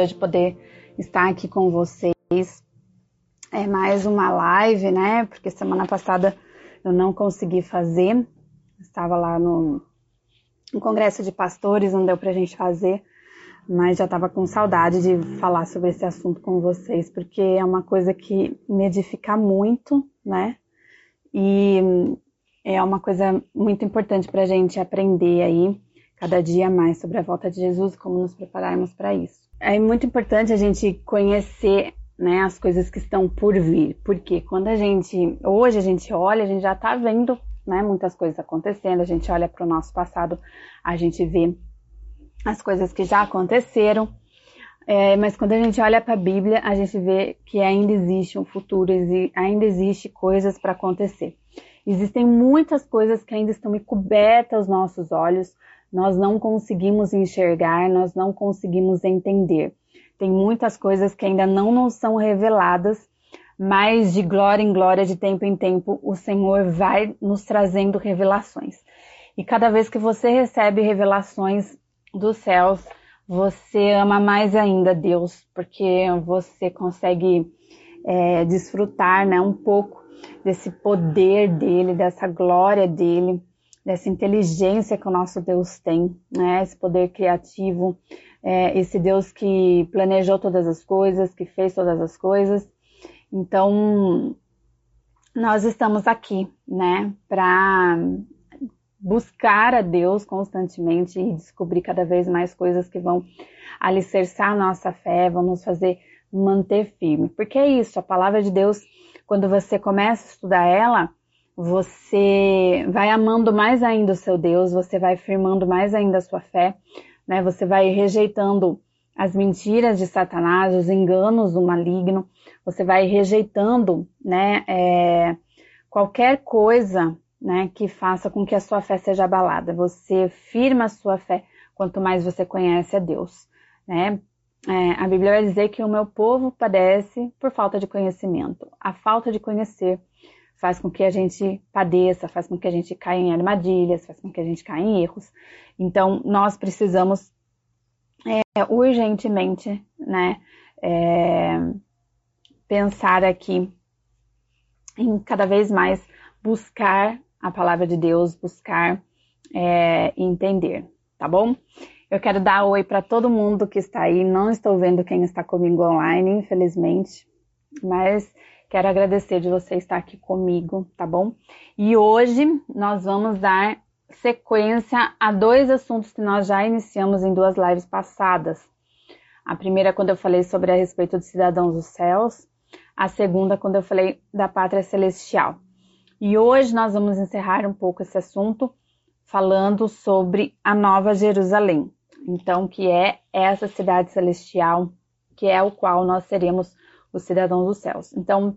hoje poder estar aqui com vocês. É mais uma live, né? Porque semana passada eu não consegui fazer. Estava lá no, no congresso de pastores, não deu pra gente fazer, mas já estava com saudade de falar sobre esse assunto com vocês, porque é uma coisa que me edifica muito, né? E é uma coisa muito importante para a gente aprender aí cada dia mais sobre a volta de Jesus como nos prepararmos para isso. É muito importante a gente conhecer né, as coisas que estão por vir, porque quando a gente, hoje a gente olha, a gente já está vendo né, muitas coisas acontecendo, a gente olha para o nosso passado, a gente vê as coisas que já aconteceram, é, mas quando a gente olha para a Bíblia, a gente vê que ainda existe um futuro, ainda existe coisas para acontecer. Existem muitas coisas que ainda estão encobertas aos nossos olhos, nós não conseguimos enxergar, nós não conseguimos entender. Tem muitas coisas que ainda não nos são reveladas, mas de glória em glória, de tempo em tempo, o Senhor vai nos trazendo revelações. E cada vez que você recebe revelações dos céus, você ama mais ainda Deus, porque você consegue é, desfrutar né, um pouco desse poder dele, dessa glória dele dessa inteligência que o nosso Deus tem, né? Esse poder criativo, é, esse Deus que planejou todas as coisas, que fez todas as coisas. Então, nós estamos aqui, né, para buscar a Deus constantemente e descobrir cada vez mais coisas que vão alicerçar a nossa fé, vão nos fazer manter firme. Porque é isso, a palavra de Deus, quando você começa a estudar ela, você vai amando mais ainda o seu Deus, você vai firmando mais ainda a sua fé, né? Você vai rejeitando as mentiras de Satanás, os enganos do maligno, você vai rejeitando, né? É, qualquer coisa, né? Que faça com que a sua fé seja abalada. Você firma a sua fé quanto mais você conhece a Deus, né? É, a Bíblia vai dizer que o meu povo padece por falta de conhecimento. A falta de conhecer faz com que a gente padeça, faz com que a gente caia em armadilhas, faz com que a gente caia em erros. Então, nós precisamos é, urgentemente, né, é, pensar aqui em cada vez mais buscar a palavra de Deus, buscar é, entender, tá bom? Eu quero dar oi para todo mundo que está aí. Não estou vendo quem está comigo online, infelizmente, mas Quero agradecer de você estar aqui comigo, tá bom? E hoje nós vamos dar sequência a dois assuntos que nós já iniciamos em duas lives passadas. A primeira, quando eu falei sobre a respeito dos cidadãos dos céus, a segunda, quando eu falei da pátria celestial. E hoje nós vamos encerrar um pouco esse assunto falando sobre a Nova Jerusalém. Então, que é essa cidade celestial, que é o qual nós seremos os cidadãos dos céus. Então,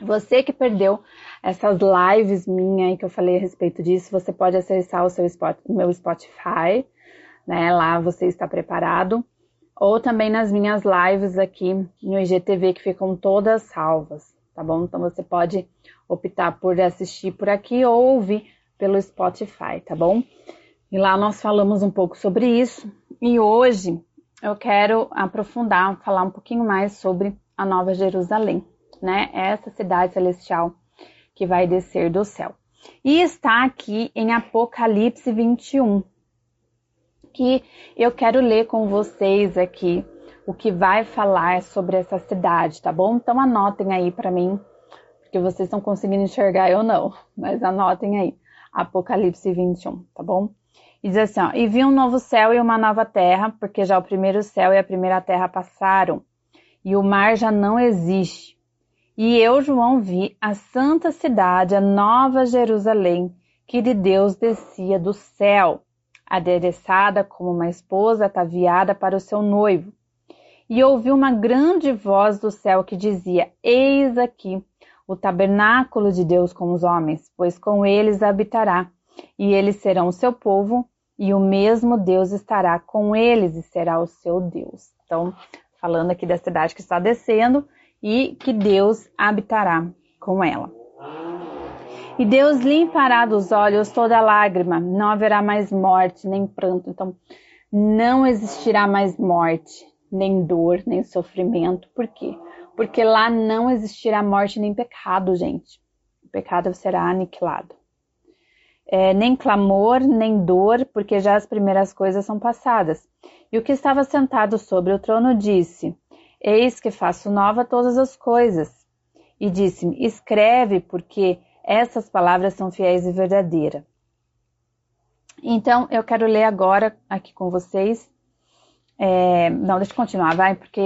você que perdeu essas lives minhas que eu falei a respeito disso, você pode acessar o seu spot, meu Spotify, né? Lá você está preparado. Ou também nas minhas lives aqui no IGTV que ficam todas salvas, tá bom? Então você pode optar por assistir por aqui ou ouvir pelo Spotify, tá bom? E lá nós falamos um pouco sobre isso. E hoje eu quero aprofundar, falar um pouquinho mais sobre a Nova Jerusalém, né? Essa cidade celestial que vai descer do céu. E está aqui em Apocalipse 21, que eu quero ler com vocês aqui o que vai falar sobre essa cidade, tá bom? Então anotem aí para mim, porque vocês estão conseguindo enxergar eu não, mas anotem aí. Apocalipse 21, tá bom? E diz assim, ó, e vi um novo céu e uma nova terra, porque já o primeiro céu e a primeira terra passaram, e o mar já não existe. E eu, João, vi a santa cidade, a nova Jerusalém, que de Deus descia do céu, adereçada como uma esposa ataviada para o seu noivo. E ouvi uma grande voz do céu que dizia: Eis aqui o tabernáculo de Deus com os homens, pois com eles habitará, e eles serão o seu povo, e o mesmo Deus estará com eles e será o seu Deus. Então, falando aqui da cidade que está descendo e que Deus habitará com ela. E Deus limpará dos olhos toda lágrima, não haverá mais morte nem pranto. Então, não existirá mais morte, nem dor, nem sofrimento. Por quê? Porque lá não existirá morte nem pecado, gente. O pecado será aniquilado. É, nem clamor, nem dor, porque já as primeiras coisas são passadas. E o que estava sentado sobre o trono disse: Eis que faço nova todas as coisas. E disse-me: Escreve, porque essas palavras são fiéis e verdadeiras. Então, eu quero ler agora aqui com vocês. É, não, deixa eu continuar, vai, porque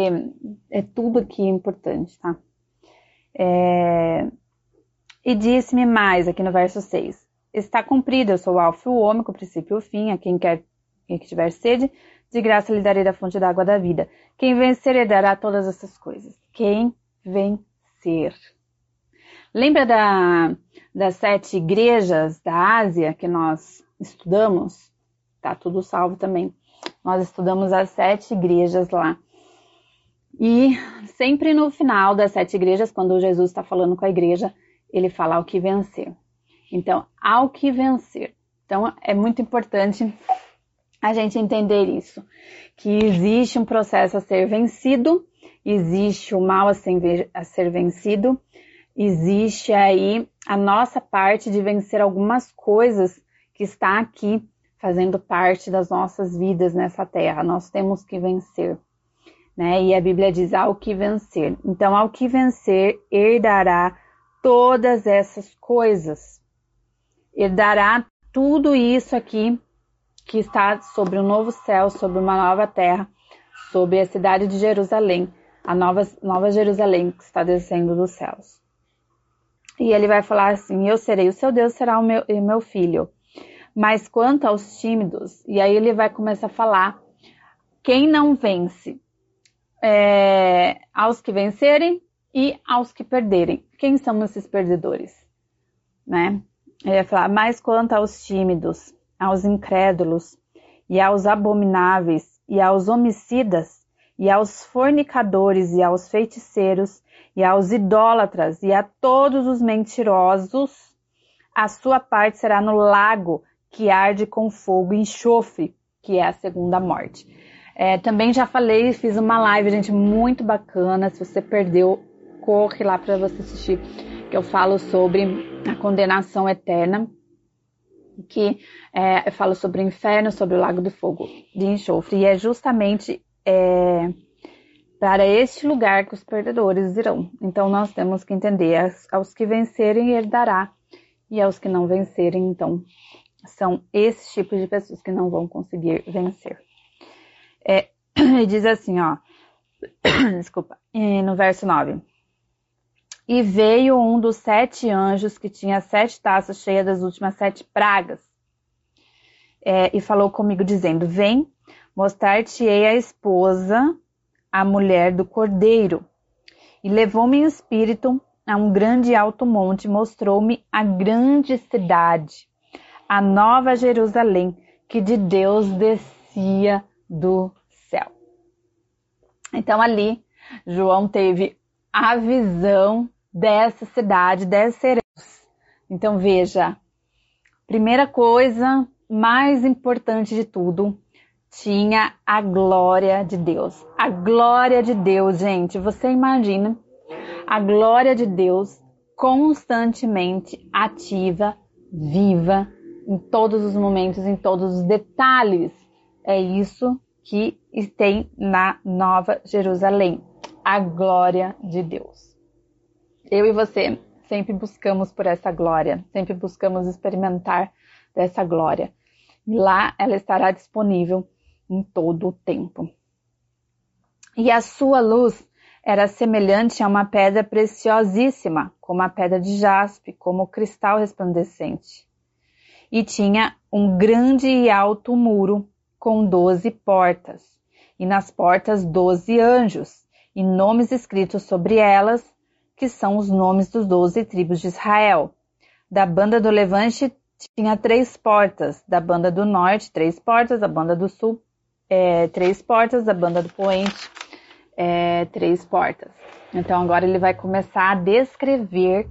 é tudo aqui importante, tá? É, e disse-me mais, aqui no verso 6, Está cumprido, eu sou o alfa e o ômega, o princípio e o fim, a quem quer e que tiver sede, de graça lhe darei da fonte da água da vida. Quem vencer herdará todas essas coisas. Quem vencer. Lembra da, das sete igrejas da Ásia que nós estudamos, tá tudo salvo também. Nós estudamos as sete igrejas lá. E sempre no final das sete igrejas, quando Jesus está falando com a igreja, ele fala ao que vencer. Então, ao que vencer. Então, é muito importante a gente entender isso, que existe um processo a ser vencido, existe o mal a ser, a ser vencido, existe aí a nossa parte de vencer algumas coisas que está aqui fazendo parte das nossas vidas nessa terra. Nós temos que vencer. Né? E a Bíblia diz ao que vencer. Então, ao que vencer, herdará todas essas coisas. Herdará tudo isso aqui que está sobre um novo céu, sobre uma nova terra, sobre a cidade de Jerusalém, a nova, nova Jerusalém que está descendo dos céus. E ele vai falar assim: Eu serei o seu Deus, será o meu, meu filho. Mas quanto aos tímidos, e aí ele vai começar a falar: quem não vence? É, aos que vencerem e aos que perderem. Quem são esses perdedores? Né? Ele vai falar: mas quanto aos tímidos, aos incrédulos, e aos abomináveis, e aos homicidas, e aos fornicadores, e aos feiticeiros, e aos idólatras, e a todos os mentirosos, a sua parte será no lago que arde com fogo e enxofre, que é a segunda morte. É, também já falei, fiz uma live, gente, muito bacana. Se você perdeu, corre lá para você assistir, que eu falo sobre a condenação eterna, que é, eu falo sobre o inferno, sobre o lago do fogo de enxofre. E é justamente é, para este lugar que os perdedores irão. Então nós temos que entender, aos que vencerem, ele dará, e aos que não vencerem, então são esses tipos de pessoas que não vão conseguir vencer. É, diz assim, ó, desculpa, no verso 9. E veio um dos sete anjos que tinha sete taças cheias das últimas sete pragas, é, e falou comigo, dizendo: Vem, mostrar-te-ei a esposa, a mulher do cordeiro. E levou-me em espírito a um grande alto monte, mostrou-me a grande cidade a nova Jerusalém que de Deus descia do céu. Então ali João teve a visão dessa cidade, dessa herança. Então veja, primeira coisa mais importante de tudo, tinha a glória de Deus. A glória de Deus, gente, você imagina a glória de Deus constantemente ativa, viva em todos os momentos, em todos os detalhes. É isso que tem na Nova Jerusalém, a glória de Deus. Eu e você sempre buscamos por essa glória, sempre buscamos experimentar dessa glória. E lá ela estará disponível em todo o tempo. E a sua luz era semelhante a uma pedra preciosíssima, como a pedra de jaspe, como cristal resplandecente e tinha um grande e alto muro com doze portas, e nas portas doze anjos, e nomes escritos sobre elas, que são os nomes dos doze tribos de Israel. Da banda do levante tinha três portas, da banda do norte, três portas, da banda do sul, é, três portas, da banda do poente, é, três portas. Então agora ele vai começar a descrever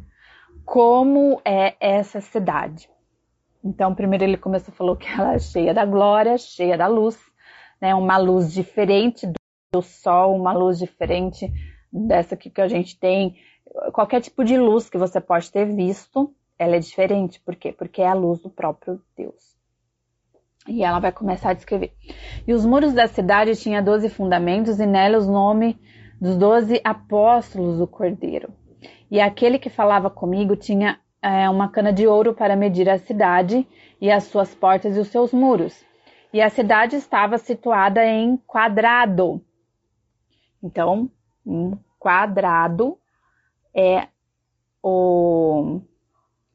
como é essa cidade. Então, primeiro ele começou falou que ela é cheia da glória, cheia da luz, né? Uma luz diferente sol, uma luz diferente dessa aqui que a gente tem. Qualquer tipo de luz que você pode ter visto, ela é diferente. Por quê? Porque é a luz do próprio Deus. E ela vai começar a descrever. E os muros da cidade tinham doze fundamentos, e nela os nomes dos doze apóstolos do Cordeiro. E aquele que falava comigo tinha é, uma cana de ouro para medir a cidade e as suas portas e os seus muros. E a cidade estava situada em quadrado. Então, um quadrado é o,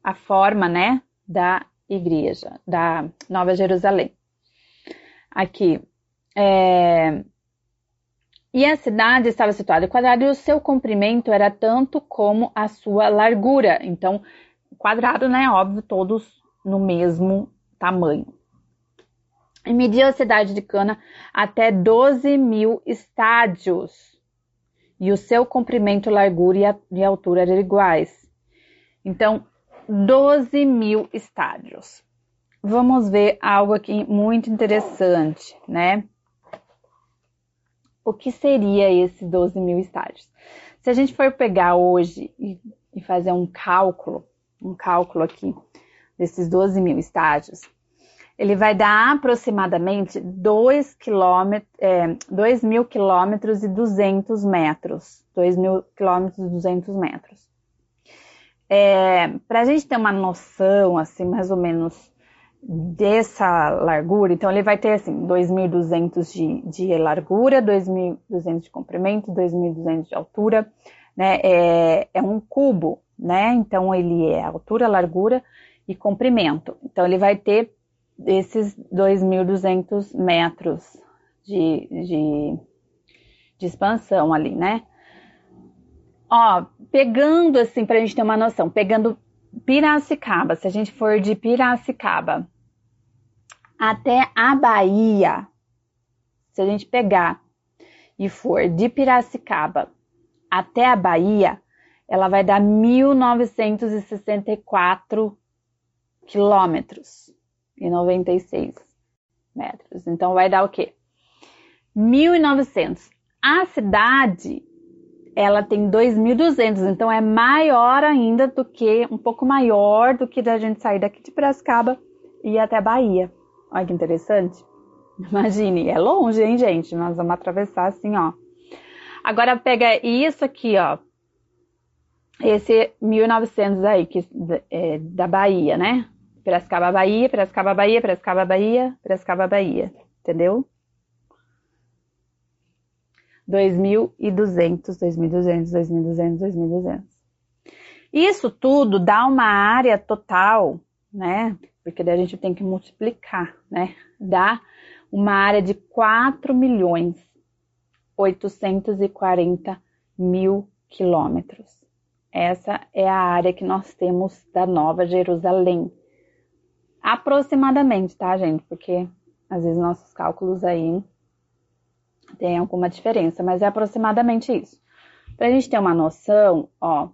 a forma, né, da igreja, da Nova Jerusalém. Aqui, é, e a cidade estava situada em quadrado e o seu comprimento era tanto como a sua largura. Então, quadrado, né? Óbvio, todos no mesmo tamanho. E mediu a cidade de Cana até 12 mil estádios. E o seu comprimento, largura e, altura eram iguais. Então, 12 mil estádios. Vamos ver algo aqui muito interessante, né? o que seria esses 12 mil estádios? Se a gente for pegar hoje e fazer um cálculo, um cálculo aqui desses 12 mil estádios, ele vai dar aproximadamente 2, quilômetros, é, 2 mil quilômetros e 200 metros. 2 mil quilômetros e 200 metros. É, Para a gente ter uma noção, assim, mais ou menos dessa largura, então ele vai ter assim 2.200 de, de largura, 2.200 de comprimento, 2.200 de altura, né? É, é um cubo, né? Então ele é altura, largura e comprimento. Então ele vai ter esses 2.200 metros de, de, de expansão ali, né? Ó, pegando assim, para a gente ter uma noção, pegando Piracicaba, se a gente for de Piracicaba até a Bahia, se a gente pegar e for de Piracicaba até a Bahia, ela vai dar 1964 quilômetros e 96 metros. Então vai dar o quê? 1900. A cidade ela tem 2.200, então é maior ainda do que, um pouco maior do que da gente sair daqui de Piracicaba e ir até Bahia. Olha que interessante. Imagine, é longe, hein, gente? Nós vamos atravessar assim, ó. Agora pega isso aqui, ó. Esse 1900 aí, que é da Bahia, né? Piracicaba, Bahia, Piracicaba, Bahia, Piracicaba, Bahia, Piracicaba, Bahia. Entendeu? 2.200, 2.200, 2.200, 2.200. Isso tudo dá uma área total, né? Porque daí a gente tem que multiplicar, né? Dá uma área de 4 milhões 840 mil quilômetros. Essa é a área que nós temos da Nova Jerusalém. Aproximadamente, tá, gente? Porque às vezes nossos cálculos aí tem alguma diferença, mas é aproximadamente isso. Para a gente ter uma noção, ó,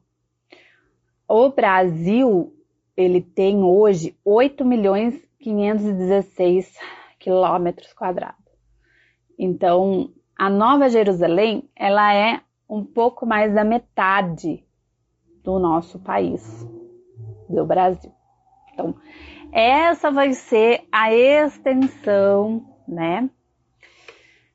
o Brasil ele tem hoje 8 milhões 516 quilômetros quadrados. Então, a Nova Jerusalém, ela é um pouco mais da metade do nosso país, do Brasil. Então, essa vai ser a extensão, né,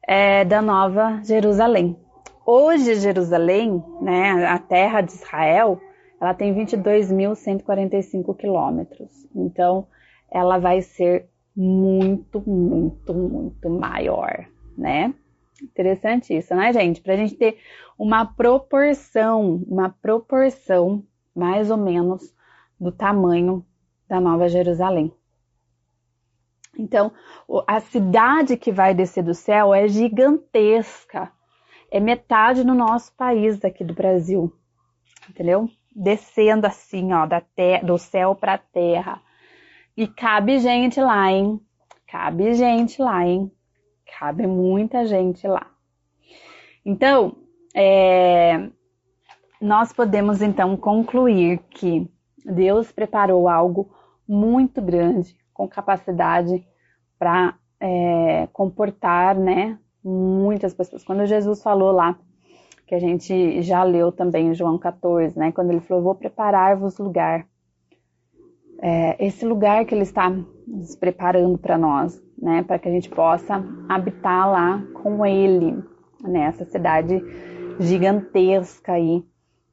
é, da Nova Jerusalém. Hoje, Jerusalém, né, a terra de Israel, ela tem 22.145 quilômetros. Então, ela vai ser muito, muito, muito maior, né? Interessante isso, né, gente? Para a gente ter uma proporção, uma proporção mais ou menos do tamanho da Nova Jerusalém. Então, a cidade que vai descer do céu é gigantesca. É metade do nosso país daqui do Brasil. Entendeu? Descendo assim, ó, da terra, do céu para a terra. E cabe gente lá, hein? Cabe gente lá, hein? Cabe muita gente lá. Então, é, nós podemos então concluir que Deus preparou algo muito grande com capacidade para é, comportar né, muitas pessoas. Quando Jesus falou lá, que a gente já leu também em João 14, né? Quando ele falou, vou preparar-vos lugar. É, esse lugar que ele está nos preparando para nós, né? Para que a gente possa habitar lá com ele, nessa né? cidade gigantesca aí,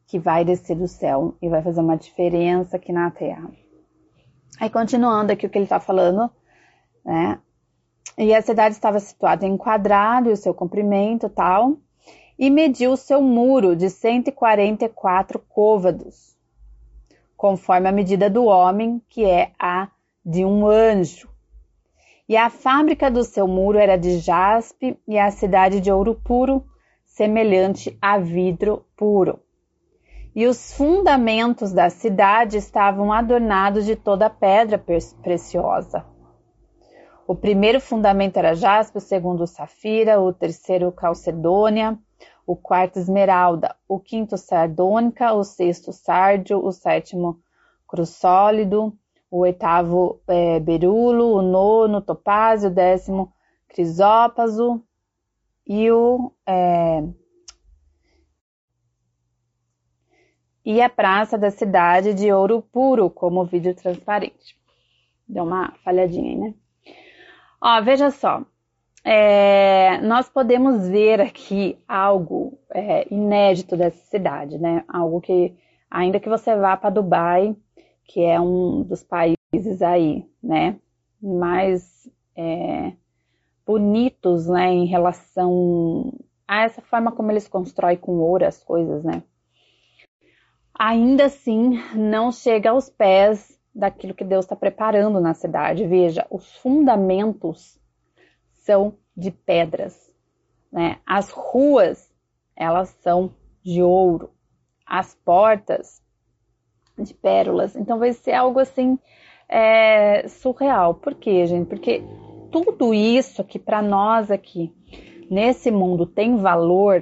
que vai descer do céu e vai fazer uma diferença aqui na terra. Aí continuando aqui o que ele está falando, né? E a cidade estava situada em quadrado e o seu comprimento tal, e mediu o seu muro de 144 côvados, conforme a medida do homem, que é a de um anjo. E a fábrica do seu muro era de jaspe e a cidade de ouro puro, semelhante a vidro puro. E os fundamentos da cidade estavam adornados de toda pedra preciosa. O primeiro fundamento era jaspe, o segundo safira, o terceiro calcedônia, o quarto esmeralda, o quinto sardônica, o sexto sárdio, o sétimo crussólido, o oitavo é, berulo, o nono topázio, o décimo crisópaso e o é, e a praça da cidade de ouro puro como vídeo transparente. Deu uma falhadinha aí, né? Ó, veja só, é, nós podemos ver aqui algo é, inédito dessa cidade, né? Algo que, ainda que você vá para Dubai, que é um dos países aí, né, mais é, bonitos, né, em relação a essa forma como eles constroem com ouro as coisas, né? Ainda assim, não chega aos pés daquilo que Deus está preparando na cidade. Veja, os fundamentos são de pedras, né? As ruas, elas são de ouro. As portas de pérolas. Então vai ser algo assim é, surreal. Por quê, gente? Porque tudo isso que para nós aqui nesse mundo tem valor,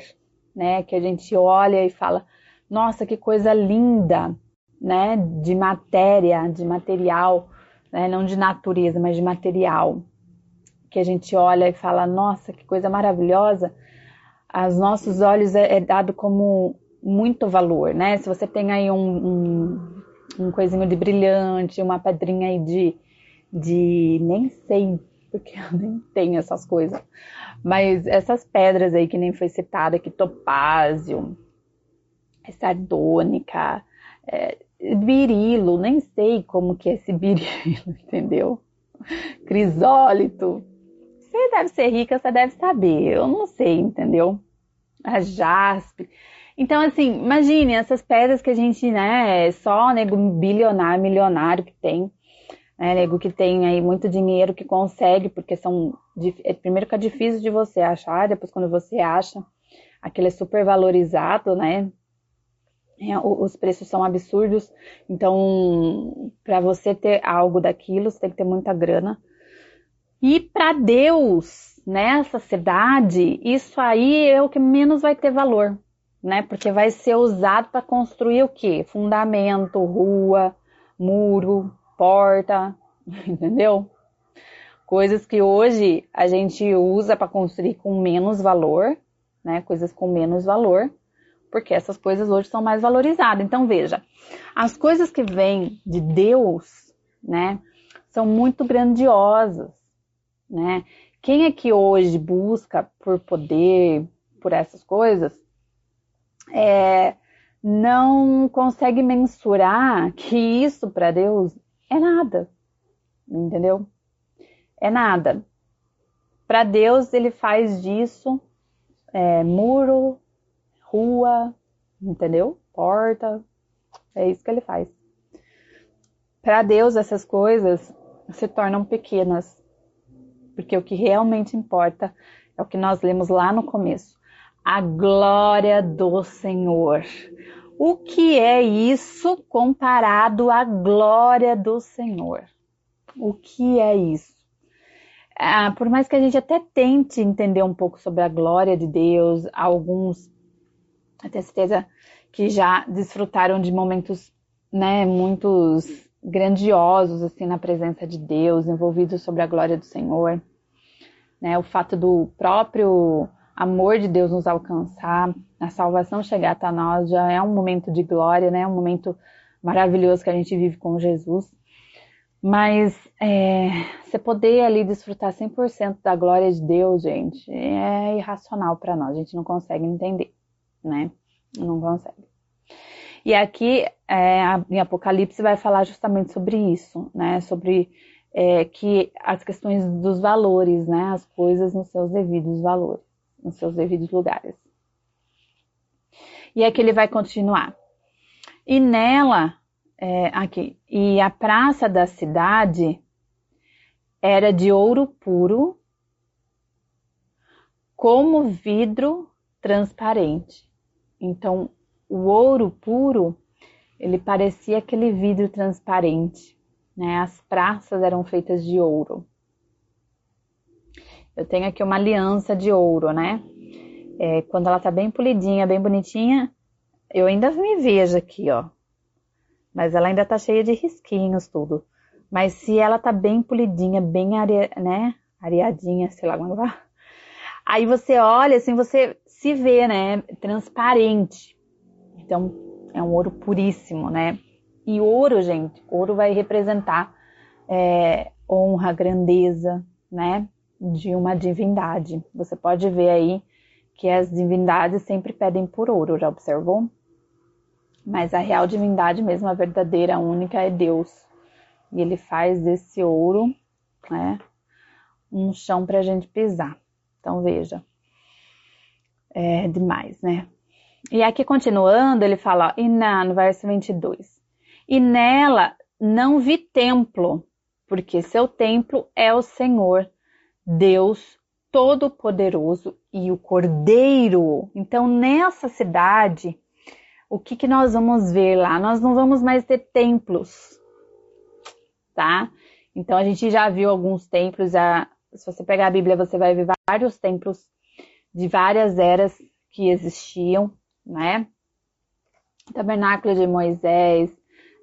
né? Que a gente olha e fala, nossa, que coisa linda, né, de matéria, de material, né, não de natureza, mas de material, que a gente olha e fala, nossa, que coisa maravilhosa, aos nossos olhos é, é dado como muito valor, né? Se você tem aí um, um, um coisinho de brilhante, uma pedrinha aí de, de nem sei, porque eu nem tenho essas coisas, mas essas pedras aí que nem foi citada aqui, topázio, sardônica, é, birilo, nem sei como que é esse birilo, entendeu? Crisólito. Você deve ser rica, você deve saber. Eu não sei, entendeu? A jaspe. Então, assim, imagine essas pedras que a gente, né, é só nego bilionário, milionário que tem, né, nego que tem aí muito dinheiro que consegue, porque são, é, primeiro que é difícil de você achar, depois quando você acha, aquele é super valorizado, né, é, os preços são absurdos, então para você ter algo daquilo, você tem que ter muita grana. E para Deus, nessa cidade, isso aí é o que menos vai ter valor, né? Porque vai ser usado para construir o quê? Fundamento, rua, muro, porta, entendeu? Coisas que hoje a gente usa para construir com menos valor, né? Coisas com menos valor porque essas coisas hoje são mais valorizadas. Então veja, as coisas que vêm de Deus, né, são muito grandiosas, né? Quem é que hoje busca por poder, por essas coisas, é, não consegue mensurar que isso para Deus é nada, entendeu? É nada. Para Deus, ele faz disso é, muro, rua, entendeu? Porta. É isso que ele faz. Para Deus, essas coisas se tornam pequenas, porque o que realmente importa é o que nós lemos lá no começo: a glória do Senhor. O que é isso comparado à glória do Senhor? O que é isso? Ah, por mais que a gente até tente entender um pouco sobre a glória de Deus, alguns eu tenho certeza que já desfrutaram de momentos, né, muitos grandiosos, assim, na presença de Deus, envolvidos sobre a glória do Senhor. né? O fato do próprio amor de Deus nos alcançar, a salvação chegar até nós já é um momento de glória, né? Um momento maravilhoso que a gente vive com Jesus. Mas é, você poder ali desfrutar 100% da glória de Deus, gente, é irracional para nós. A gente não consegue entender, né? Não consegue. E aqui é, em Apocalipse vai falar justamente sobre isso, né? Sobre é, que as questões dos valores, né? As coisas nos seus devidos valores, nos seus devidos lugares. E aqui ele vai continuar. E nela é, aqui. E a praça da cidade era de ouro puro, como vidro transparente. Então, o ouro puro, ele parecia aquele vidro transparente, né? As praças eram feitas de ouro. Eu tenho aqui uma aliança de ouro, né? É, quando ela tá bem polidinha, bem bonitinha, eu ainda me vejo aqui, ó mas ela ainda tá cheia de risquinhos, tudo. Mas se ela tá bem polidinha, bem are, né, areadinha, sei lá como vai. Aí você olha, assim, você se vê, né, transparente. Então, é um ouro puríssimo, né? E ouro, gente, ouro vai representar é, honra, grandeza, né, de uma divindade. Você pode ver aí que as divindades sempre pedem por ouro, já observou? Mas a real divindade mesmo, a verdadeira, única, é Deus. E ele faz desse ouro, né, um chão para a gente pisar. Então veja, é demais, né? E aqui continuando, ele fala, e na, no verso 22, e nela não vi templo, porque seu templo é o Senhor, Deus Todo-Poderoso e o Cordeiro. Então, nessa cidade, o que, que nós vamos ver lá? Nós não vamos mais ter templos, tá? Então a gente já viu alguns templos, já, se você pegar a Bíblia, você vai ver vários templos de várias eras que existiam, né? Tabernáculo de Moisés,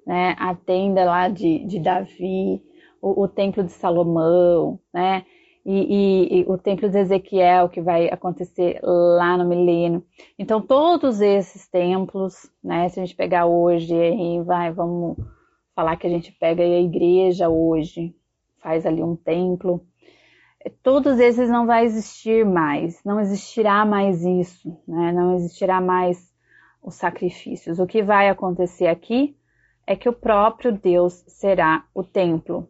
né? A tenda lá de, de Davi, o, o templo de Salomão, né? e, e, e, o templo de Ezequiel, que vai acontecer lá no milênio. Então, todos esses templos, né, se a gente pegar hoje, e vai, vamos falar que a gente pega a igreja hoje, faz ali um templo, todos esses não vai existir mais, não existirá mais isso, né, não existirá mais os sacrifícios. O que vai acontecer aqui é que o próprio Deus será o templo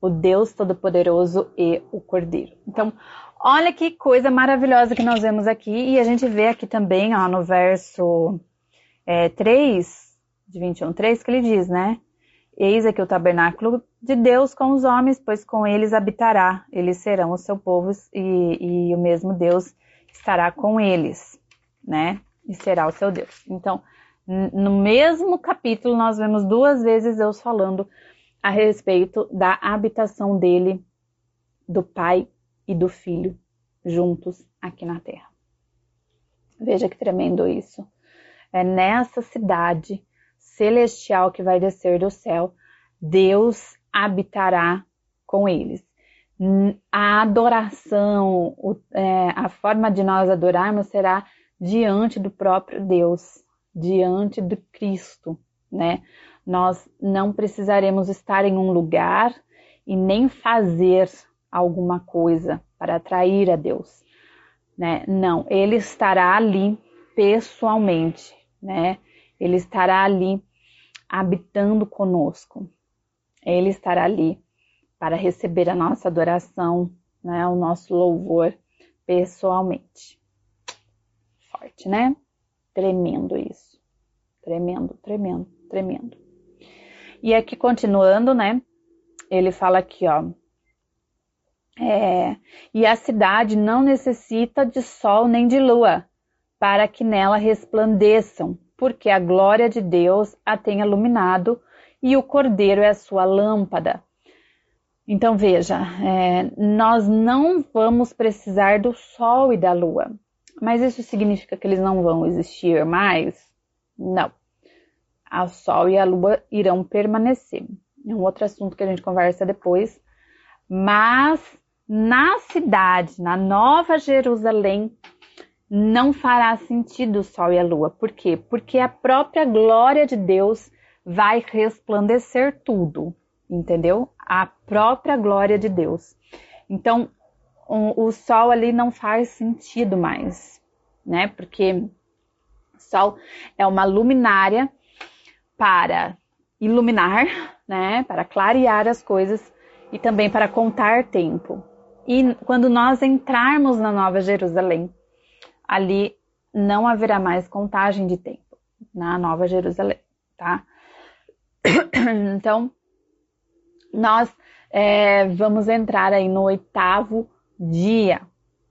o Deus Todo-Poderoso e o Cordeiro. Então, olha que coisa maravilhosa que nós vemos aqui, e a gente vê aqui também, ó, no verso é, 3, de 21, 3, que ele diz, né? Eis aqui o tabernáculo de Deus com os homens, pois com eles habitará, eles serão o seu povo e, e o mesmo Deus estará com eles, né? E será o seu Deus. Então, no mesmo capítulo, nós vemos duas vezes Deus falando a respeito da habitação dele, do Pai e do Filho, juntos aqui na Terra. Veja que tremendo isso. É nessa cidade celestial que vai descer do céu, Deus habitará com eles. A adoração, é, a forma de nós adorarmos será diante do próprio Deus, diante do Cristo, né? Nós não precisaremos estar em um lugar e nem fazer alguma coisa para atrair a Deus, né? Não, ele estará ali pessoalmente, né? Ele estará ali habitando conosco. Ele estará ali para receber a nossa adoração, né? O nosso louvor pessoalmente. Forte, né? Tremendo isso. Tremendo, tremendo, tremendo. E aqui continuando, né? Ele fala aqui, ó. É, e a cidade não necessita de sol nem de lua, para que nela resplandeçam, porque a glória de Deus a tem iluminado e o cordeiro é a sua lâmpada. Então veja, é, nós não vamos precisar do sol e da lua, mas isso significa que eles não vão existir mais? Não a Sol e a Lua irão permanecer. É um outro assunto que a gente conversa depois, mas na cidade, na Nova Jerusalém, não fará sentido o sol e a lua. Por quê? Porque a própria glória de Deus vai resplandecer tudo, entendeu? A própria glória de Deus. Então, o, o sol ali não faz sentido mais, né? Porque o sol é uma luminária para iluminar, né? Para clarear as coisas e também para contar tempo. E quando nós entrarmos na Nova Jerusalém, ali não haverá mais contagem de tempo na Nova Jerusalém, tá? Então, nós é, vamos entrar aí no oitavo dia,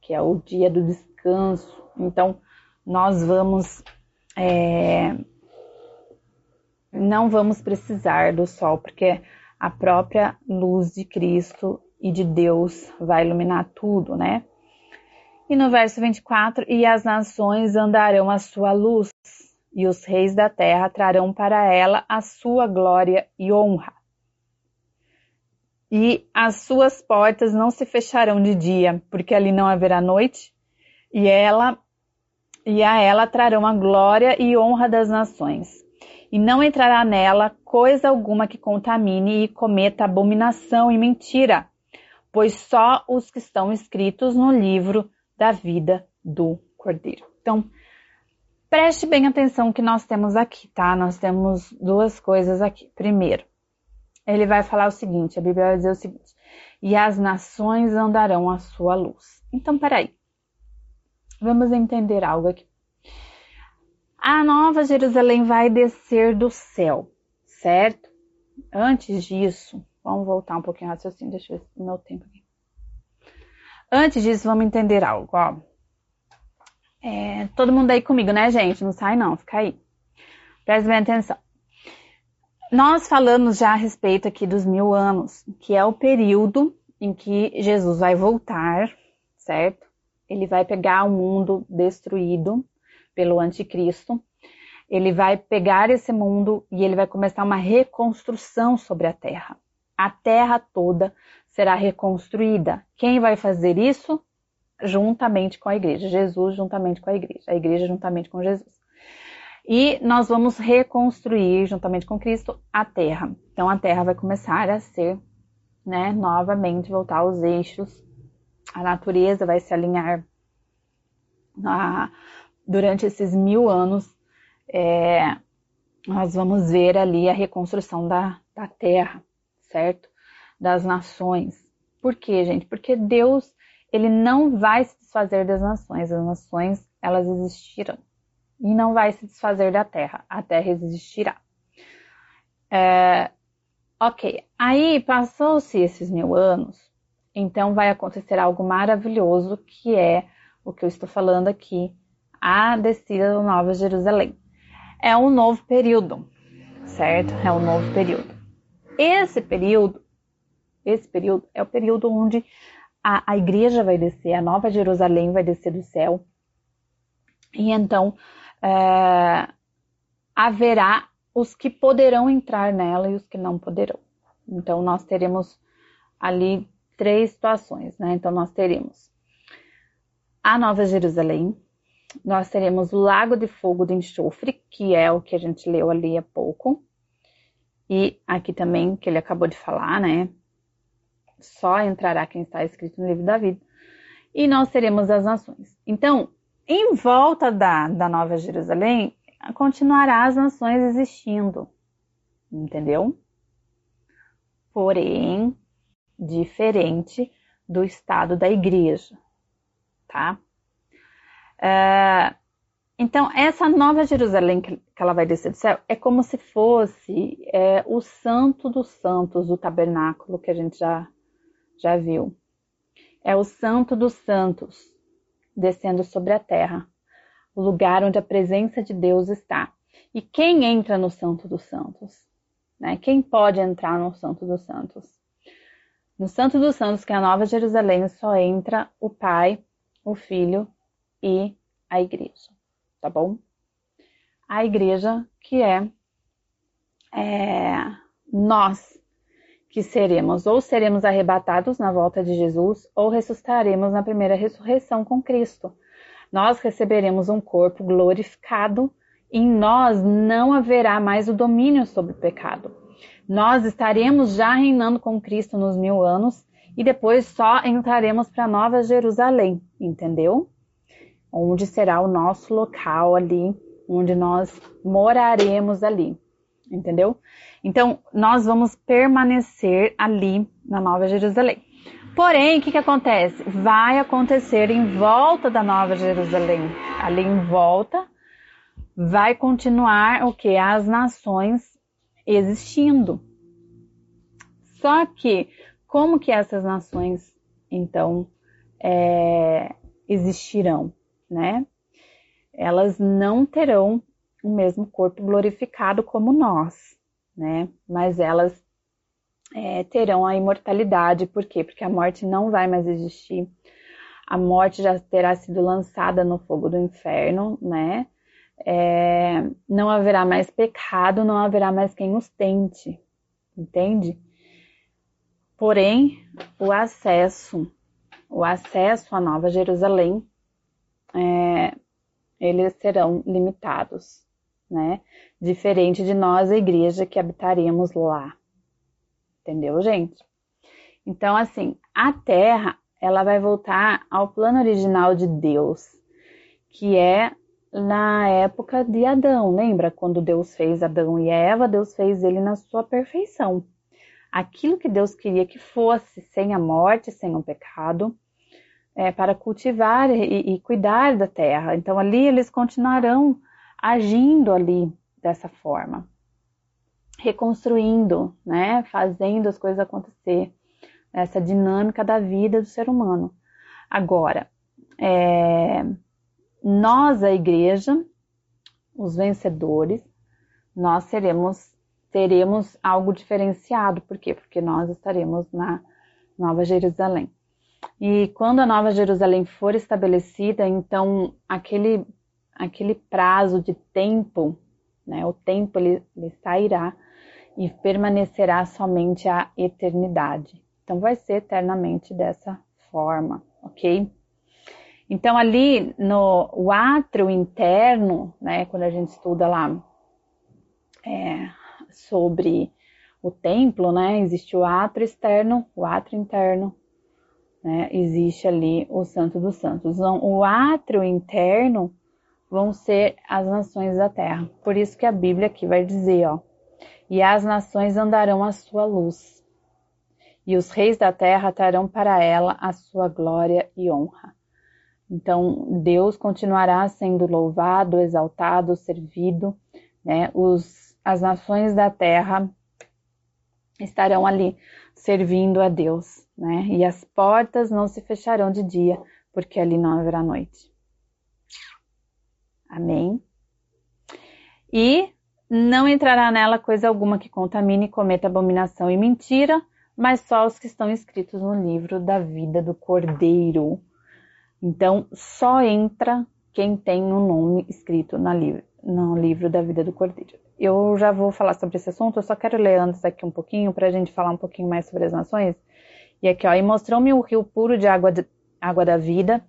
que é o dia do descanso. Então, nós vamos. É, não vamos precisar do sol, porque a própria luz de Cristo e de Deus vai iluminar tudo, né? E no verso 24: E as nações andarão à sua luz, e os reis da terra trarão para ela a sua glória e honra. E as suas portas não se fecharão de dia, porque ali não haverá noite, e ela e a ela trarão a glória e honra das nações. E não entrará nela coisa alguma que contamine e cometa abominação e mentira, pois só os que estão escritos no livro da vida do Cordeiro. Então, preste bem atenção que nós temos aqui, tá? Nós temos duas coisas aqui. Primeiro, ele vai falar o seguinte: a Bíblia vai dizer o seguinte: e as nações andarão à sua luz. Então, peraí. Vamos entender algo aqui. A nova Jerusalém vai descer do céu, certo? Antes disso, vamos voltar um pouquinho raciocínio, deixa eu ver meu tempo aqui. Antes disso, vamos entender algo, ó. É, todo mundo aí comigo, né, gente? Não sai não, fica aí. Preste bem atenção. Nós falamos já a respeito aqui dos mil anos, que é o período em que Jesus vai voltar, certo? Ele vai pegar o mundo destruído pelo anticristo. Ele vai pegar esse mundo e ele vai começar uma reconstrução sobre a terra. A terra toda será reconstruída. Quem vai fazer isso? Juntamente com a igreja. Jesus juntamente com a igreja. A igreja juntamente com Jesus. E nós vamos reconstruir, juntamente com Cristo, a terra. Então a terra vai começar a ser, né, novamente voltar aos eixos. A natureza vai se alinhar na, durante esses mil anos. É, nós vamos ver ali a reconstrução da, da terra, certo? das nações. Por quê, gente? Porque Deus, ele não vai se desfazer das nações. As nações, elas existirão. E não vai se desfazer da terra. A terra existirá. É, ok. Aí, passou-se esses mil anos. Então, vai acontecer algo maravilhoso, que é o que eu estou falando aqui. A descida do Nova Jerusalém. É um novo período, certo? É um novo período. Esse período esse período é o período onde a, a igreja vai descer, a nova Jerusalém vai descer do céu. E então é, haverá os que poderão entrar nela e os que não poderão. Então nós teremos ali três situações, né? Então nós teremos a Nova Jerusalém, nós teremos o Lago de Fogo de Enxofre, que é o que a gente leu ali há pouco, e aqui também que ele acabou de falar, né? Só entrará quem está escrito no livro da vida, e nós seremos as nações. Então, em volta da, da Nova Jerusalém, continuará as nações existindo, entendeu? Porém, diferente do estado da igreja, tá? É, então, essa nova Jerusalém que, ela vai descer do céu é como se fosse é, o santo dos santos do tabernáculo que a gente já já viu. É o Santo dos Santos descendo sobre a terra, o lugar onde a presença de Deus está. E quem entra no Santo dos Santos? Né? Quem pode entrar no Santo dos Santos? No Santo dos Santos, que é a Nova Jerusalém, só entra o Pai, o Filho e a Igreja, tá bom? A Igreja que é, é nós, que seremos ou seremos arrebatados na volta de Jesus ou ressuscitaremos na primeira ressurreição com Cristo. Nós receberemos um corpo glorificado, em nós não haverá mais o domínio sobre o pecado. Nós estaremos já reinando com Cristo nos mil anos e depois só entraremos para Nova Jerusalém, entendeu? Onde será o nosso local ali, onde nós moraremos ali, entendeu? Então, nós vamos permanecer ali na Nova Jerusalém. Porém, o que, que acontece? Vai acontecer em volta da Nova Jerusalém. Ali em volta vai continuar o que? As nações existindo. Só que, como que essas nações, então, é, existirão, né? Elas não terão o mesmo corpo glorificado como nós né? Mas elas é, terão a imortalidade, por quê? Porque a morte não vai mais existir. A morte já terá sido lançada no fogo do inferno, né? É, não haverá mais pecado, não haverá mais quem os tente, entende? Porém, o acesso, o acesso à Nova Jerusalém, é, eles serão limitados, né? Diferente de nós, a igreja, que habitaremos lá. Entendeu, gente? Então, assim, a terra, ela vai voltar ao plano original de Deus, que é na época de Adão. Lembra quando Deus fez Adão e Eva? Deus fez ele na sua perfeição. Aquilo que Deus queria que fosse, sem a morte, sem o pecado, é, para cultivar e, e cuidar da terra. Então, ali eles continuarão agindo ali dessa forma, reconstruindo, né, fazendo as coisas acontecer, essa dinâmica da vida do ser humano. Agora, é, nós, a igreja, os vencedores, nós seremos, teremos algo diferenciado. Por quê? Porque nós estaremos na Nova Jerusalém. E quando a Nova Jerusalém for estabelecida, então aquele aquele prazo de tempo, né? O tempo ele, ele sairá e permanecerá somente a eternidade. Então vai ser eternamente dessa forma, ok? Então ali no o átrio interno, né? Quando a gente estuda lá é, sobre o templo, né? Existe o átrio externo, o átrio interno, né? Existe ali o Santo dos Santos. Então, o átrio interno vão ser as nações da terra. Por isso que a Bíblia aqui vai dizer, ó, e as nações andarão à sua luz, e os reis da terra trarão para ela a sua glória e honra. Então, Deus continuará sendo louvado, exaltado, servido, né? Os, as nações da terra estarão ali servindo a Deus, né? E as portas não se fecharão de dia, porque ali não haverá noite. Amém? E não entrará nela coisa alguma que contamine, cometa abominação e mentira, mas só os que estão escritos no livro da vida do Cordeiro. Então, só entra quem tem o um nome escrito livro, no livro da vida do Cordeiro. Eu já vou falar sobre esse assunto, eu só quero ler antes aqui um pouquinho para a gente falar um pouquinho mais sobre as nações. E aqui, ó, e mostrou-me o rio puro de água, de, água da vida,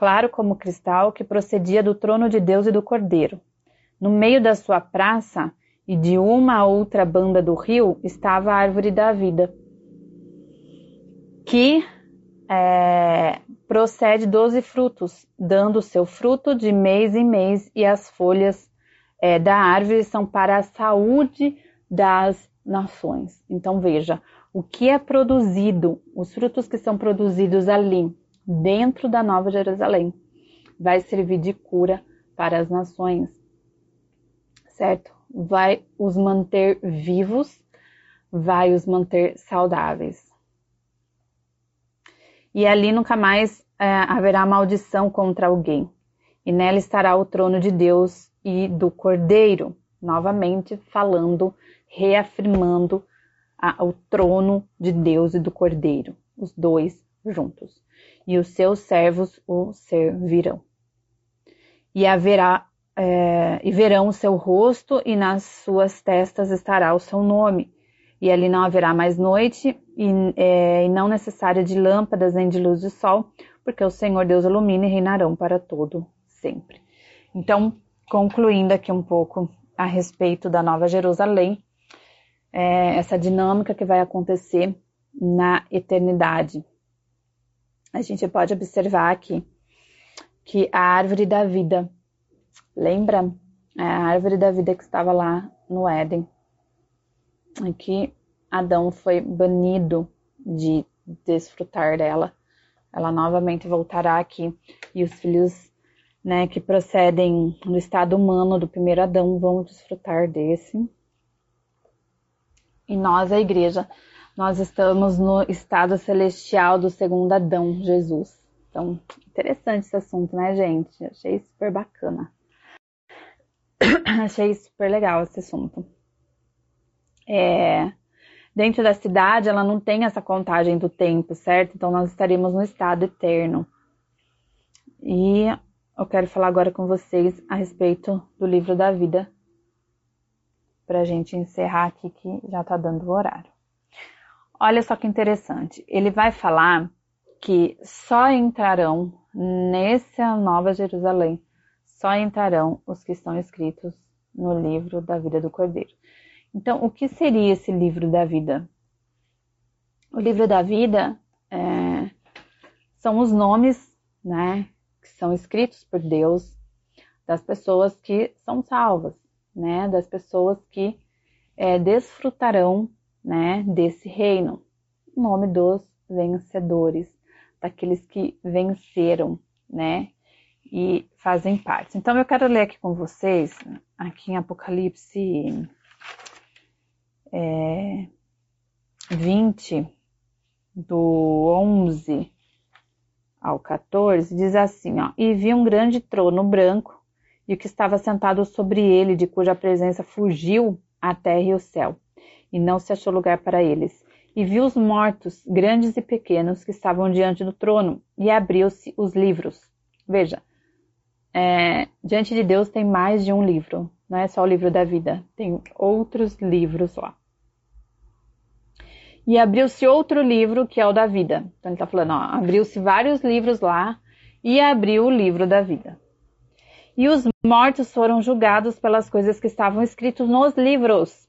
claro como cristal, que procedia do trono de Deus e do Cordeiro. No meio da sua praça e de uma a outra banda do rio estava a árvore da vida, que é, procede doze frutos, dando seu fruto de mês em mês, e as folhas é, da árvore são para a saúde das nações. Então veja, o que é produzido, os frutos que são produzidos ali dentro da Nova Jerusalém. Vai servir de cura para as nações, certo? Vai os manter vivos, vai os manter saudáveis. E ali nunca mais é, haverá maldição contra alguém. E nela estará o trono de Deus e do Cordeiro, novamente falando, reafirmando a, o trono de Deus e do Cordeiro, os dois juntos e os seus servos o servirão. E haverá é, e verão o seu rosto, e nas suas testas estará o seu nome. e ali não haverá mais noite, e, é, e não necessária de lâmpadas nem de luz de sol, porque o Senhor Deus ilumina e reinarão para todo sempre. Então, concluindo aqui um pouco a respeito da Nova Jerusalém, é, essa dinâmica que vai acontecer na eternidade. A gente pode observar aqui que a árvore da vida, lembra? É a árvore da vida que estava lá no Éden, que Adão foi banido de desfrutar dela. Ela novamente voltará aqui e os filhos né, que procedem do estado humano do primeiro Adão vão desfrutar desse. E nós, a igreja, nós estamos no estado celestial do segundo Adão, Jesus. Então, interessante esse assunto, né, gente? Achei super bacana. Achei super legal esse assunto. É, dentro da cidade, ela não tem essa contagem do tempo, certo? Então, nós estaremos no estado eterno. E eu quero falar agora com vocês a respeito do livro da vida, para a gente encerrar aqui, que já está dando o horário. Olha só que interessante. Ele vai falar que só entrarão nessa nova Jerusalém, só entrarão os que estão escritos no livro da vida do Cordeiro. Então, o que seria esse livro da vida? O livro da vida é, são os nomes, né, que são escritos por Deus das pessoas que são salvas, né, das pessoas que é, desfrutarão, né, desse reino. O nome dos vencedores, daqueles que venceram, né, e fazem parte. Então eu quero ler aqui com vocês, aqui em Apocalipse é, 20, do 11 ao 14, diz assim, ó, e vi um grande trono branco, e o que estava sentado sobre ele, de cuja presença fugiu a terra e o céu, e não se achou lugar para eles. E vi os mortos, grandes e pequenos, que estavam diante do trono, e abriu-se os livros. Veja, é, diante de Deus tem mais de um livro, não é só o livro da vida, tem outros livros lá. E abriu-se outro livro que é o da vida. Então ele está falando, abriu-se vários livros lá e abriu o livro da vida. E os mortos foram julgados pelas coisas que estavam escritas nos livros,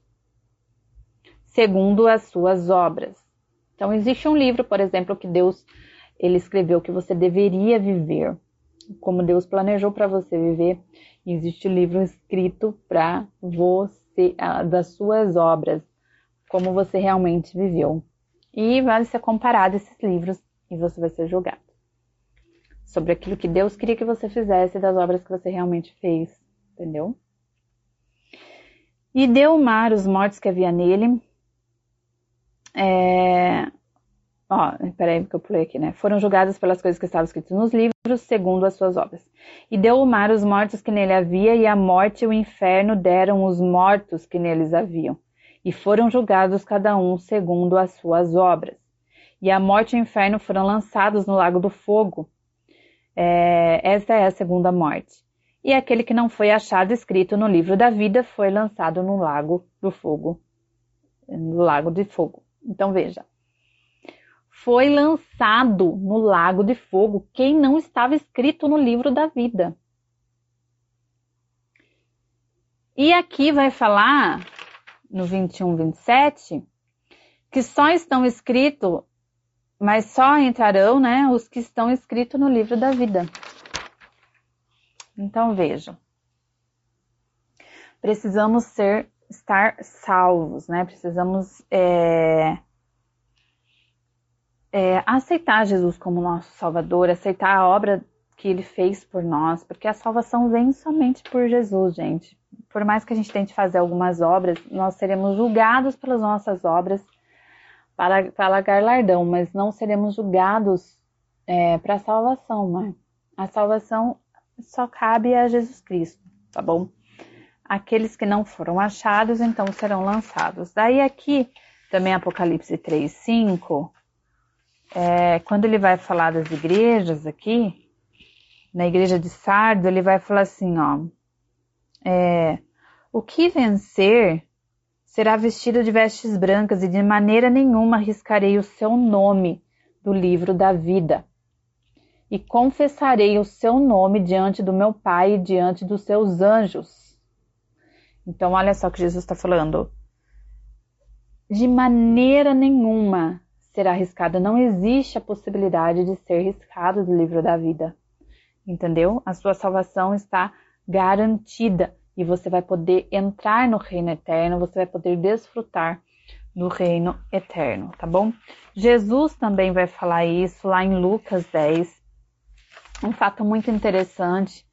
segundo as suas obras. Então existe um livro, por exemplo, que Deus ele escreveu que você deveria viver, como Deus planejou para você viver. Existe um livro escrito para você, das suas obras, como você realmente viveu. E vai ser comparado esses livros e você vai ser julgado sobre aquilo que Deus queria que você fizesse das obras que você realmente fez, entendeu? E deu o mar os mortos que havia nele. É... Ó, peraí que eu pulei aqui, né? Foram julgados pelas coisas que estavam escritas nos livros, segundo as suas obras. E deu o mar os mortos que nele havia, e a morte e o inferno deram os mortos que neles haviam e foram julgados cada um segundo as suas obras. E a morte e o inferno foram lançados no lago do fogo. É, esta é a segunda morte. E aquele que não foi achado escrito no livro da vida foi lançado no lago do fogo, no lago de fogo. Então veja, foi lançado no lago de fogo quem não estava escrito no livro da vida. E aqui vai falar no 21, 27, que só estão escritos, mas só entrarão né, os que estão escritos no livro da vida. Então vejam, precisamos ser estar salvos, né? Precisamos é, é, aceitar Jesus como nosso Salvador, aceitar a obra que Ele fez por nós, porque a salvação vem somente por Jesus, gente por mais que a gente tente fazer algumas obras, nós seremos julgados pelas nossas obras para, para galardão, mas não seremos julgados é, para a salvação, né? A salvação só cabe a Jesus Cristo, tá bom? Aqueles que não foram achados, então serão lançados. Daí aqui, também Apocalipse 3, 5, é, quando ele vai falar das igrejas aqui, na igreja de Sardo, ele vai falar assim, ó, é, o que vencer será vestido de vestes brancas e de maneira nenhuma riscarei o seu nome do livro da vida. E confessarei o seu nome diante do meu Pai e diante dos seus anjos. Então, olha só o que Jesus está falando. De maneira nenhuma será riscado. Não existe a possibilidade de ser riscado do livro da vida. Entendeu? A sua salvação está garantida e você vai poder entrar no reino eterno, você vai poder desfrutar do reino eterno, tá bom? Jesus também vai falar isso lá em Lucas 10. Um fato muito interessante,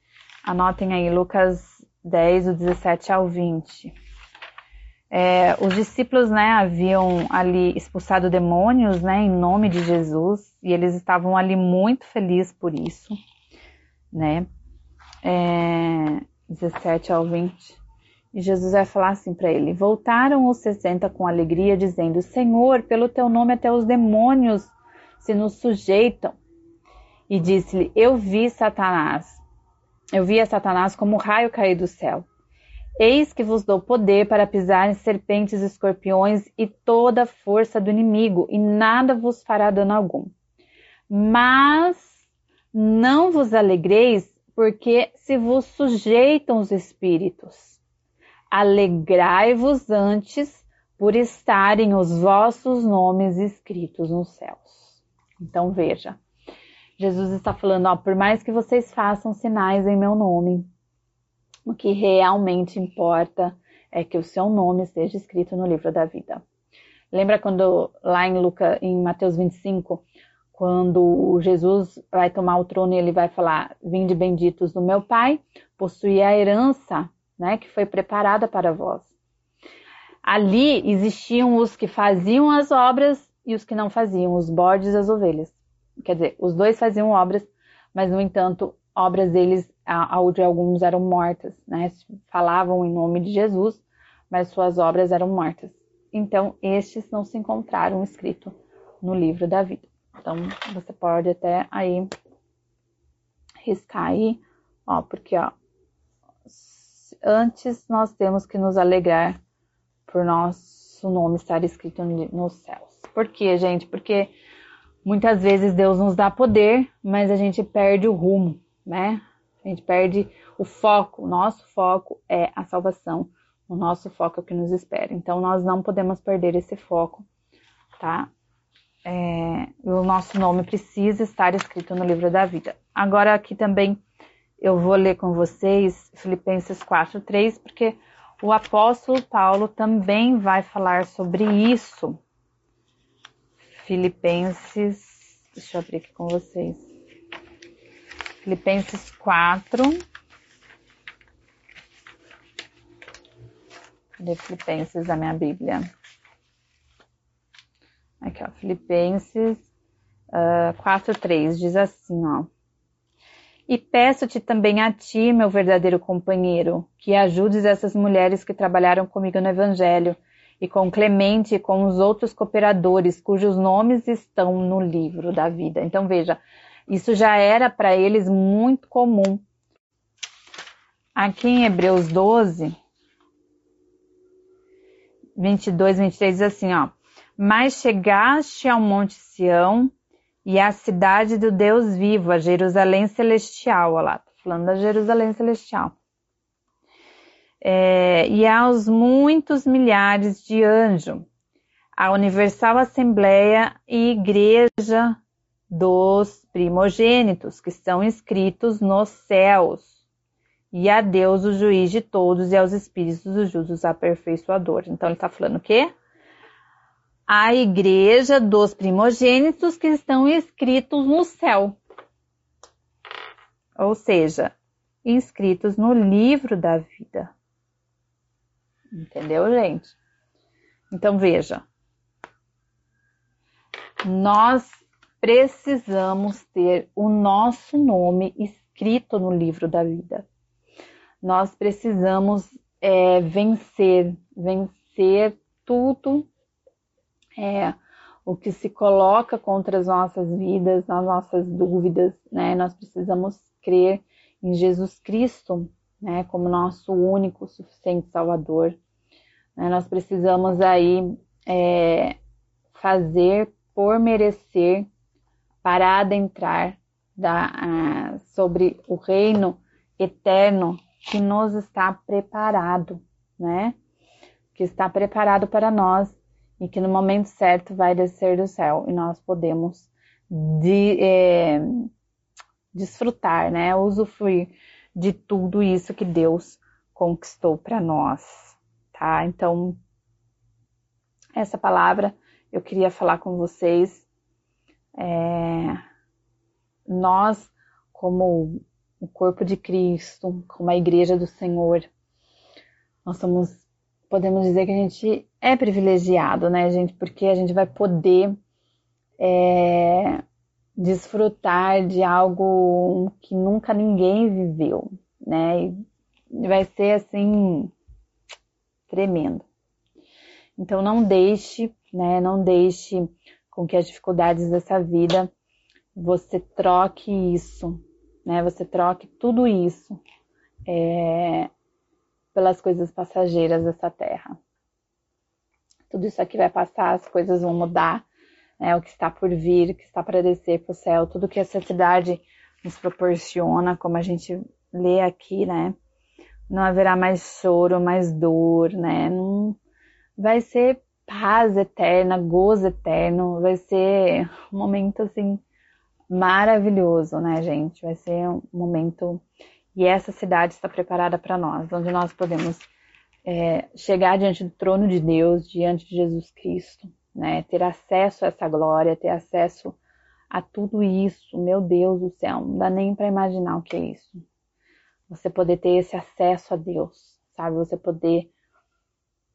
anotem aí Lucas 10, do 17 ao 20. É, os discípulos, né, haviam ali expulsado demônios, né, em nome de Jesus, e eles estavam ali muito felizes por isso, né, é, 17 ao 20. E Jesus vai falar assim para ele: Voltaram os sessenta com alegria, dizendo: Senhor, pelo teu nome até os demônios se nos sujeitam. E disse-lhe: Eu vi Satanás. Eu vi a Satanás como um raio cair do céu. Eis que vos dou poder para pisar em serpentes escorpiões e toda a força do inimigo, e nada vos fará dano algum. Mas não vos alegreis, porque se vos sujeitam os espíritos. Alegrai-vos antes por estarem os vossos nomes escritos nos céus. Então veja, Jesus está falando, ó, por mais que vocês façam sinais em meu nome, o que realmente importa é que o seu nome esteja escrito no livro da vida. Lembra quando lá em Lucas, em Mateus 25, quando Jesus vai tomar o trono e ele vai falar: "Vinde benditos do meu Pai, possuí a herança, né, que foi preparada para vós". Ali existiam os que faziam as obras e os que não faziam, os bodes e as ovelhas. Quer dizer, os dois faziam obras, mas no entanto, obras deles a, de alguns eram mortas, né? Falavam em nome de Jesus, mas suas obras eram mortas. Então, estes não se encontraram escrito no livro da vida. Então, você pode até aí riscar aí, ó, porque ó, antes nós temos que nos alegrar por nosso nome estar escrito nos céus. Por quê, gente? Porque muitas vezes Deus nos dá poder, mas a gente perde o rumo, né? A gente perde o foco. O nosso foco é a salvação. O nosso foco é o que nos espera. Então, nós não podemos perder esse foco, tá? É, o nosso nome precisa estar escrito no livro da vida. Agora, aqui também eu vou ler com vocês Filipenses 4, 3, porque o apóstolo Paulo também vai falar sobre isso. Filipenses, deixa eu abrir aqui com vocês. Filipenses 4. Cadê Filipenses da minha Bíblia? Aqui, ó, Filipenses uh, 4, 3, diz assim, ó. E peço-te também a ti, meu verdadeiro companheiro, que ajudes essas mulheres que trabalharam comigo no Evangelho, e com Clemente e com os outros cooperadores, cujos nomes estão no livro da vida. Então, veja, isso já era para eles muito comum. Aqui em Hebreus 12, 22, 23 diz assim, ó. Mas chegaste ao Monte Sião e à cidade do Deus vivo, a Jerusalém celestial, ó lá, falando da Jerusalém celestial. É, e aos muitos milhares de anjos, a Universal Assembleia e Igreja dos primogênitos que estão inscritos nos céus, e a Deus, o juiz de todos, e aos espíritos dos justos aperfeiçoadores. Então ele está falando o quê? A igreja dos primogênitos que estão inscritos no céu. Ou seja, inscritos no livro da vida. Entendeu, gente? Então veja. Nós precisamos ter o nosso nome escrito no livro da vida. Nós precisamos é, vencer, vencer tudo é, o que se coloca contra as nossas vidas, as nossas dúvidas, né? Nós precisamos crer em Jesus Cristo, né, como nosso único, suficiente Salvador. Né? Nós precisamos aí é, fazer por merecer para adentrar da, sobre o reino eterno que nos está preparado, né? Que está preparado para nós e que no momento certo vai descer do céu e nós podemos de, é, desfrutar, né? Usufruir de tudo isso que Deus conquistou para nós, tá? Então, essa palavra eu queria falar com vocês. É, nós, como o corpo de Cristo, como a igreja do Senhor, nós somos, podemos dizer que a gente é privilegiado, né, gente? Porque a gente vai poder é, desfrutar de algo que nunca ninguém viveu, né? E vai ser assim tremendo. Então não deixe, né? Não deixe com que as dificuldades dessa vida você troque isso, né? Você troque tudo isso é, pelas coisas passageiras dessa terra. Tudo isso aqui vai passar, as coisas vão mudar, né? O que está por vir, o que está para descer para o céu, tudo que essa cidade nos proporciona, como a gente lê aqui, né? Não haverá mais choro, mais dor, né? Não vai ser paz eterna, gozo eterno, vai ser um momento assim maravilhoso, né, gente? Vai ser um momento e essa cidade está preparada para nós, onde nós podemos é, chegar diante do trono de Deus, diante de Jesus Cristo, né? Ter acesso a essa glória, ter acesso a tudo isso, meu Deus do céu, não dá nem para imaginar o que é isso. Você poder ter esse acesso a Deus, sabe? Você poder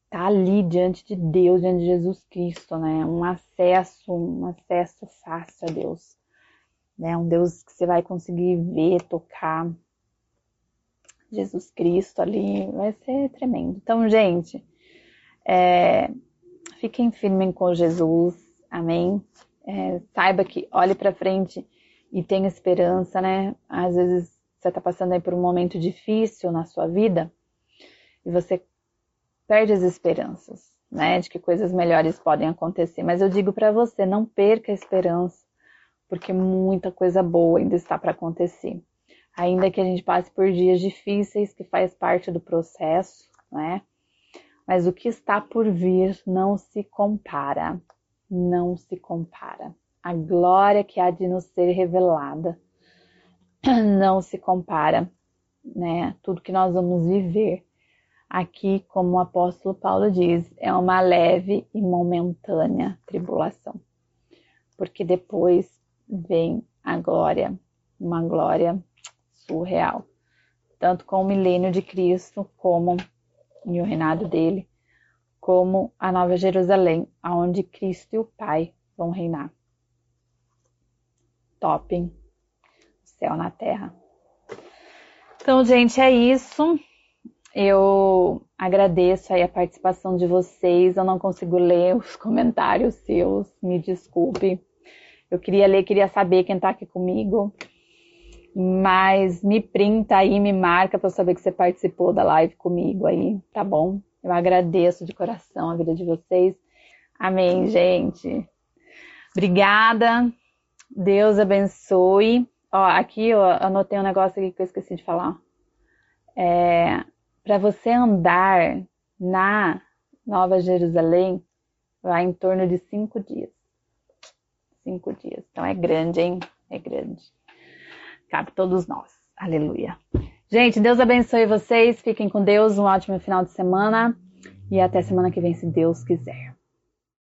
estar tá ali diante de Deus, diante de Jesus Cristo, né? Um acesso, um acesso fácil a Deus, né? Um Deus que você vai conseguir ver, tocar. Jesus Cristo ali, vai ser tremendo. Então, gente, é, fiquem firmes com Jesus, amém? É, saiba que olhe para frente e tenha esperança, né? Às vezes você está passando aí por um momento difícil na sua vida e você perde as esperanças, né, de que coisas melhores podem acontecer. Mas eu digo para você, não perca a esperança, porque muita coisa boa ainda está para acontecer. Ainda que a gente passe por dias difíceis, que faz parte do processo, né? Mas o que está por vir não se compara, não se compara. A glória que há de nos ser revelada não se compara, né? Tudo que nós vamos viver Aqui, como o apóstolo Paulo diz, é uma leve e momentânea tribulação, porque depois vem a glória, uma glória surreal, tanto com o milênio de Cristo, como e o reinado dele, como a Nova Jerusalém, aonde Cristo e o Pai vão reinar. Top, céu na terra. Então, gente, é isso. Eu agradeço aí a participação de vocês. Eu não consigo ler os comentários seus, me desculpe. Eu queria ler, queria saber quem tá aqui comigo. Mas me printa aí, me marca para eu saber que você participou da live comigo aí, tá bom? Eu agradeço de coração a vida de vocês. Amém, gente. Obrigada. Deus abençoe. Ó, aqui eu anotei um negócio aqui que eu esqueci de falar. É, para você andar na Nova Jerusalém, vai em torno de cinco dias. Cinco dias. Então é grande, hein? É grande. Cabe todos nós. Aleluia. Gente, Deus abençoe vocês. Fiquem com Deus. Um ótimo final de semana. E até semana que vem, se Deus quiser.